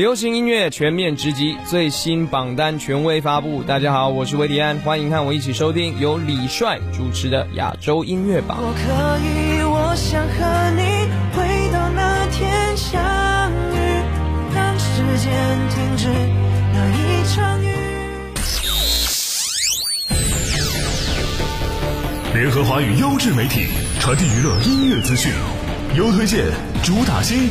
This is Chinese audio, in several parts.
流行音乐全面直击最新榜单权威发布，大家好，我是维迪安，欢迎和我一起收听由李帅主持的亚洲音乐榜。我我可以，想和你回到那那天相遇，让时间停止一场雨。联合华语优质媒体，传递娱乐音乐资讯，优推荐，主打新。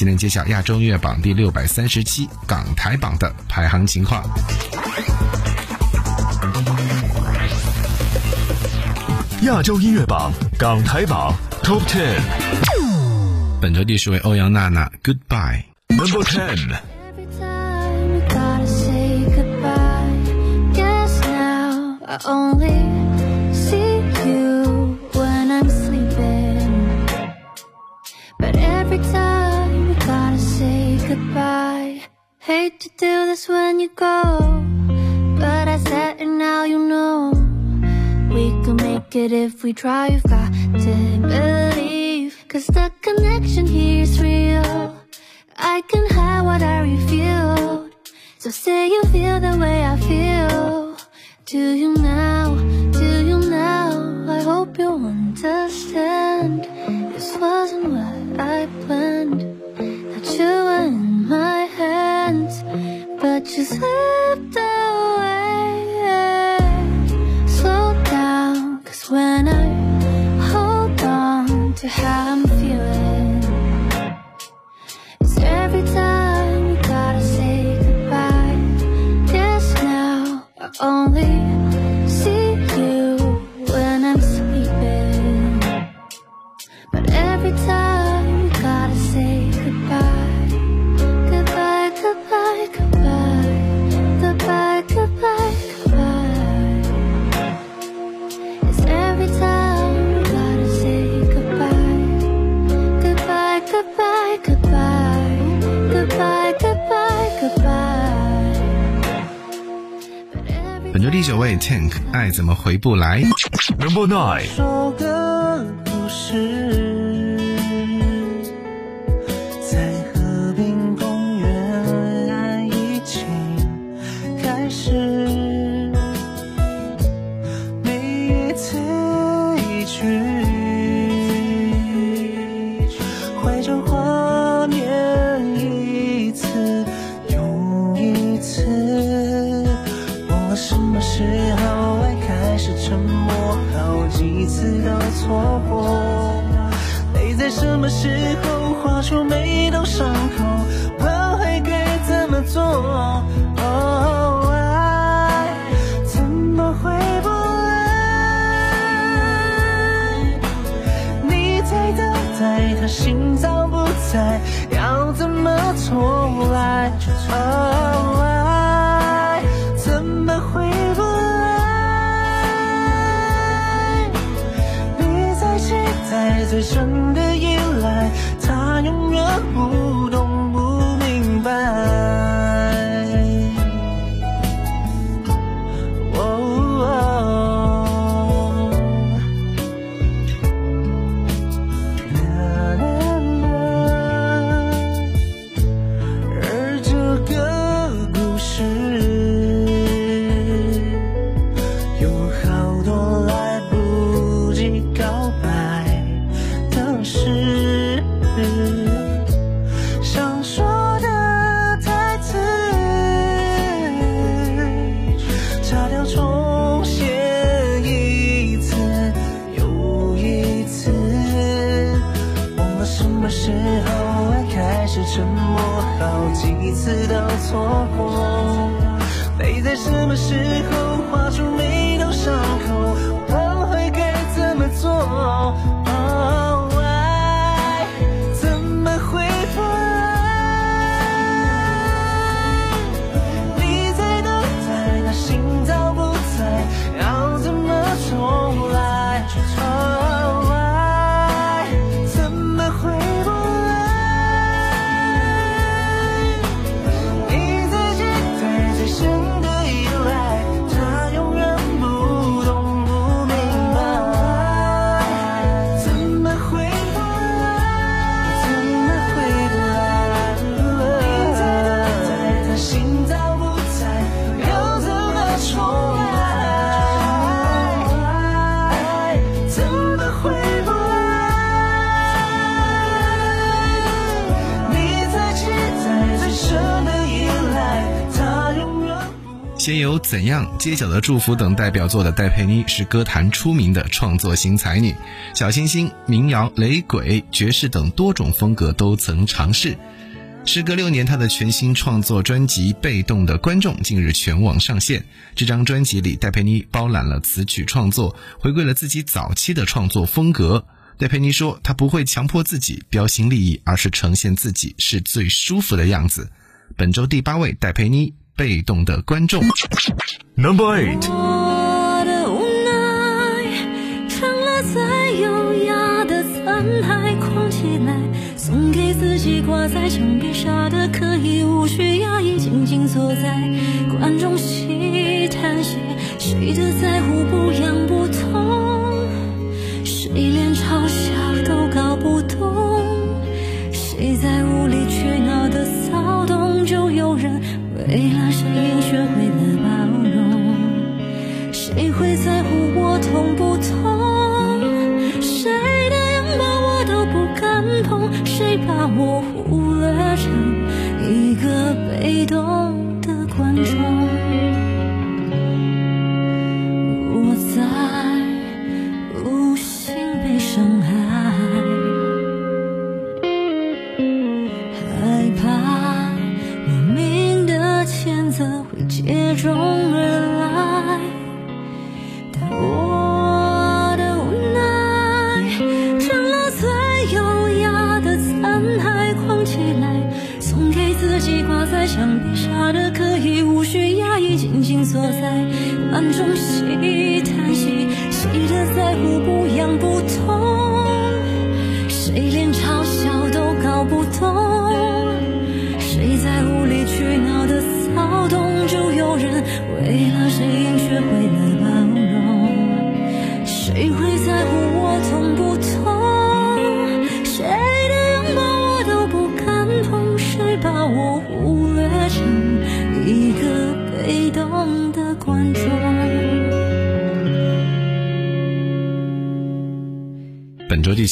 今天揭晓亚洲音乐榜第六百三十七港台榜的排行情况。亚洲音乐榜港台榜 Top Ten，本周第十位欧阳娜娜，Goodbye Number Ten。goodbye Hate to do this when you go But I said it now you know We can make it if we try You've got to believe Cause the connection here is real I can hide what I feel, So say you feel the way I feel Do you now, do you now I hope you understand This wasn't what I planned That you and my hands, but you slipped away. Slow down, cause when I hold on to how I'm feeling, it's every time you gotta say goodbye. Yes, now I own. 怎么回不来？Number nine。最深的依赖，他永远不懂不明白。什么时候爱开始沉默？好几次都错过，泪在什么时候划出每道伤口？挽回该怎么做？怎样街角的祝福等代表作的戴佩妮是歌坛出名的创作型才女，小清新、民谣、雷鬼、爵士等多种风格都曾尝试。时隔六年，她的全新创作专辑《被动的观众》近日全网上线。这张专辑里，戴佩妮包揽了词曲创作，回归了自己早期的创作风格。戴佩妮说：“她不会强迫自己标新立异，而是呈现自己是最舒服的样子。”本周第八位，戴佩妮。被动的观众，number eight。我的无奈，成了最优雅的残骸，框起来，送给自己挂在墙壁，傻的可以无需压抑，静静坐在观众席，叹息谁的在乎不痒不痛。为了身影。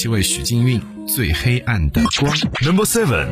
七位许靖韵最黑暗的光，Number Seven。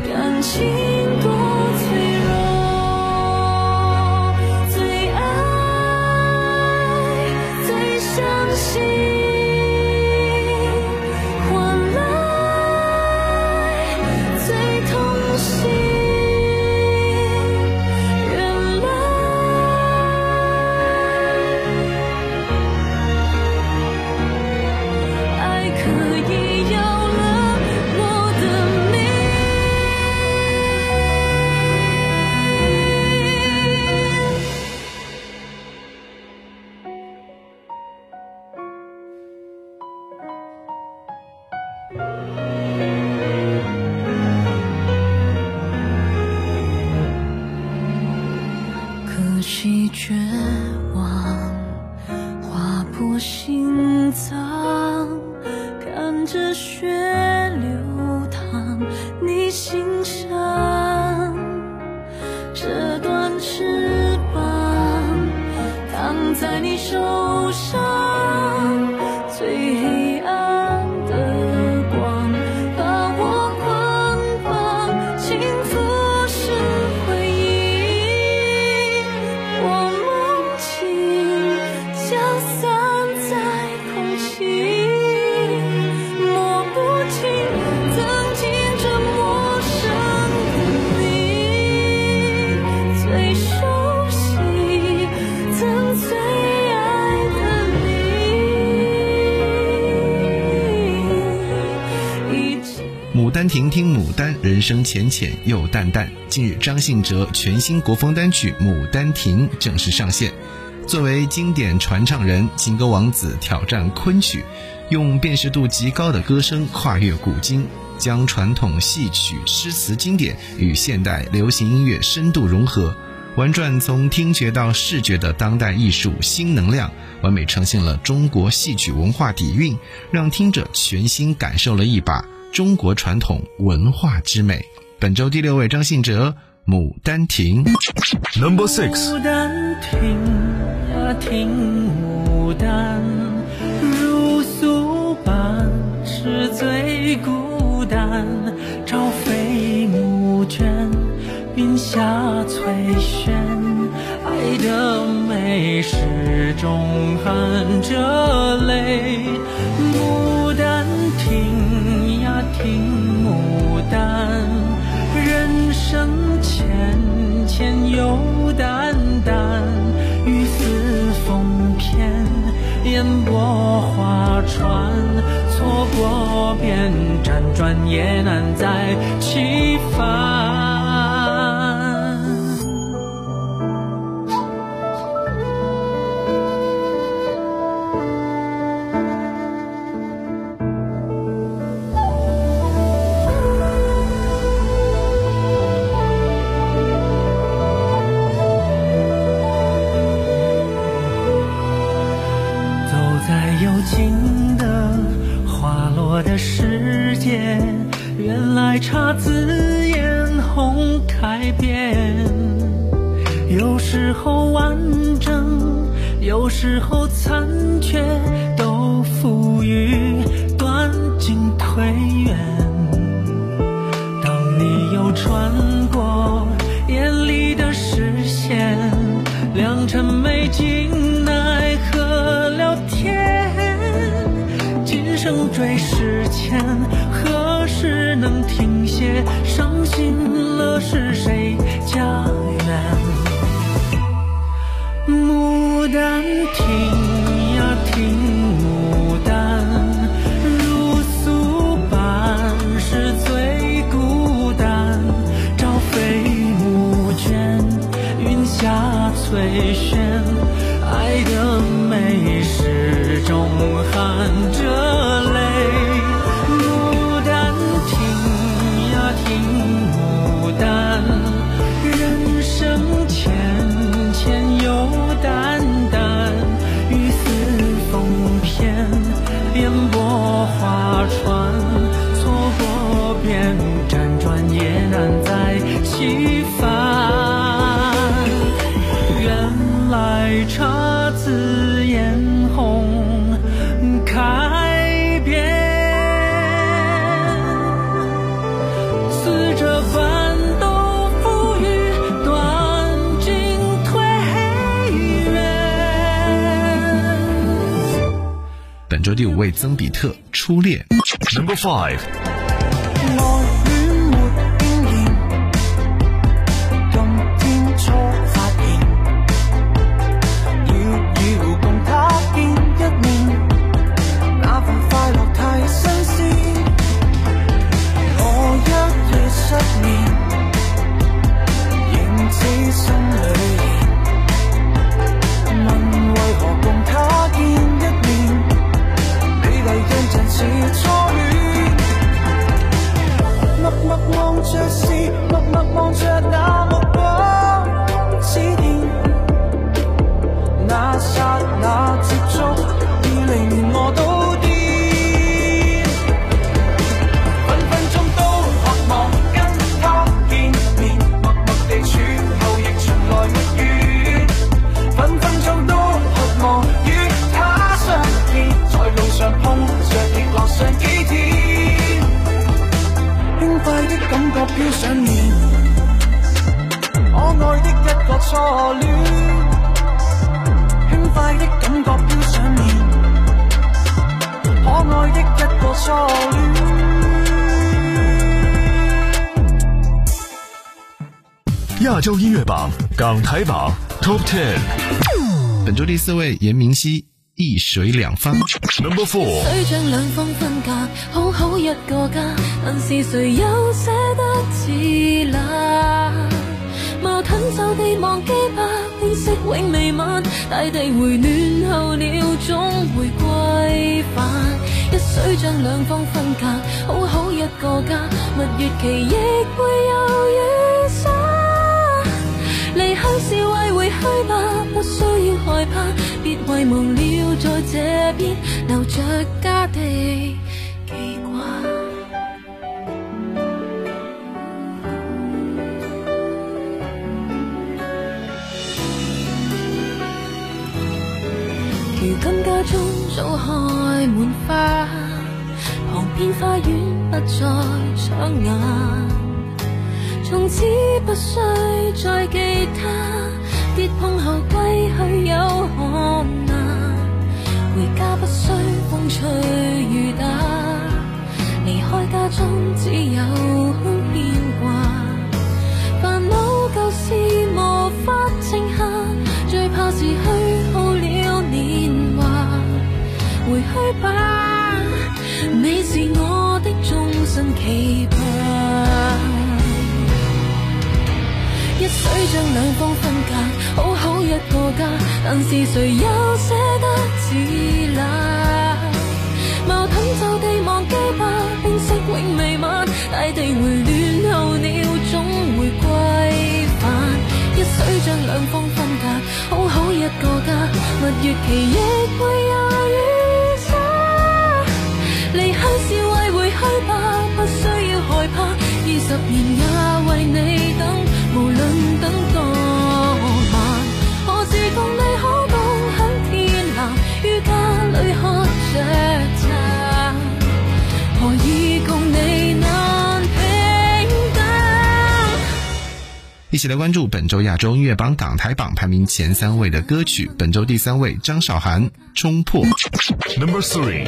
婷听牡丹，人生浅浅又淡淡。近日，张信哲全新国风单曲《牡丹亭》正式上线。作为经典传唱人，情歌王子挑战昆曲，用辨识度极高的歌声跨越古今，将传统戏曲诗词经典与现代流行音乐深度融合，玩转从听觉到视觉的当代艺术新能量，完美呈现了中国戏曲文化底蕴，让听者全新感受了一把。中国传统文化之美本周第六位张信哲牡丹亭 number six 牡丹亭呀亭牡丹如诉般是最孤单朝飞暮卷云霞翠轩爱的美始终含着泪牡丹听牡丹，人生浅浅又淡淡，雨丝风片，烟波画船，错过便辗转也难再起帆。改变，有时候完整，有时候残缺，都赋予断进退远。当你又穿过。是谁家园？牡丹，亭呀亭，牡丹，如素半世最孤单。朝飞暮卷，云霞翠轩，爱的美始终含着。第五位，曾比特，初恋。Number five. 似初恋，默默望着是，默默望着那目光，似电，那刹那接触，已令我。亚洲音乐榜、港台榜 Top Ten，本周第四位严明熙《一水两方》Number Four。亲手地忘记吧，天色永未晚，大地回暖后鸟总会归返。一水将两方分隔，好好一个家，蜜月期亦会有雨沙。离去是为回去吧，不需要害怕，别遗忘了在这边留着家地。新家中早开满花，旁边花园不再抢眼。从此不需再记他，跌碰后归去有何难？回家不需风吹雨打，离开家中只有空牵挂。烦恼旧事无法静下，最怕是去。回去吧，你是我的终身期盼。一水将两方分隔，好好一个家，但是谁又舍得自立？矛盾就地忘记吧，冰释永未晚。大地回暖后，鸟总会归返。一水将两方分隔，好好一个家，蜜月期亦会。一起来关注本周亚洲音乐榜港台榜排名前三位的歌曲。本周第三位，张韶涵《冲破》。Number three。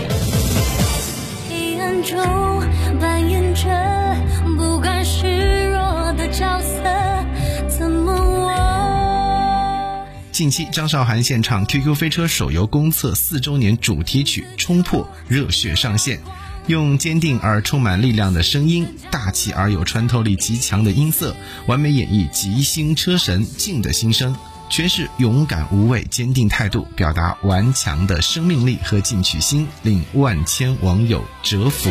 黑暗中扮演着不甘示弱的角色，怎么我？近期，张韶涵献唱《QQ 飞车》手游公测四周年主题曲《冲破》，热血上线。用坚定而充满力量的声音，大气而有穿透力极强的音色，完美演绎吉星车神静的心声，诠释勇敢无畏、坚定态度，表达顽强的生命力和进取心，令万千网友折服。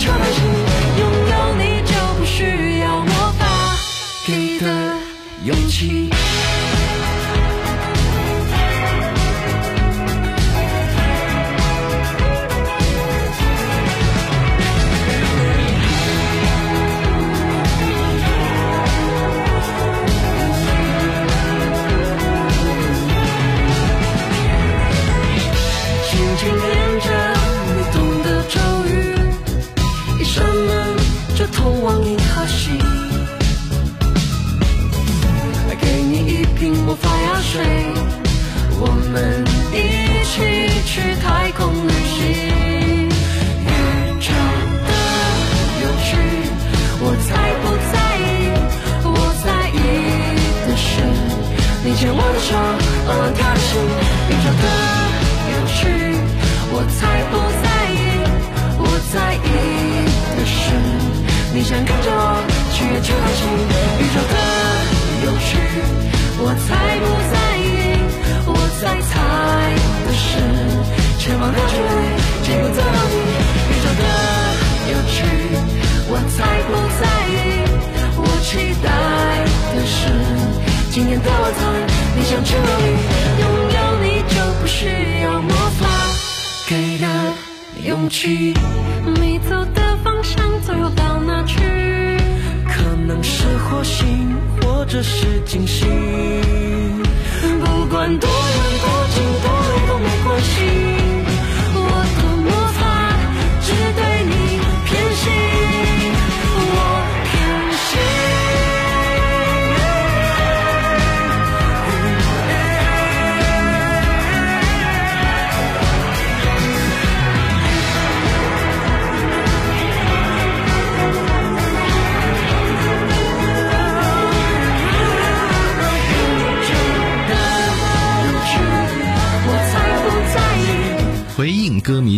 try to 遥远距离，见不到你。宇宙的有趣，我才不在意。我期待的是，今天的晚餐。理想之旅，拥有你就不需要魔法给的勇气。你走的方向，最后到哪去？可能是火星，或者是金星。不管多远多近多累都没关系。she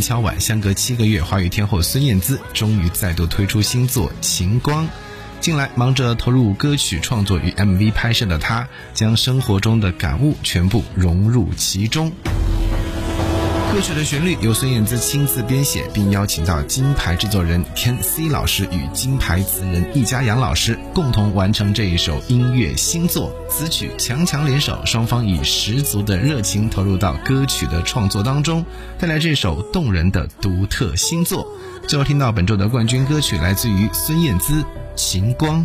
一晚相隔七个月，华语天后孙燕姿终于再度推出新作《晴光》。近来忙着投入歌曲创作与 MV 拍摄的她，将生活中的感悟全部融入其中。歌曲的旋律由孙燕姿亲自编写，并邀请到金牌制作人 Ken C 老师与金牌词人易家扬老师共同完成这一首音乐新作，词曲强强联手，双方以十足的热情投入到歌曲的创作当中，带来这首动人的独特新作。最后听到本周的冠军歌曲，来自于孙燕姿《晴光》。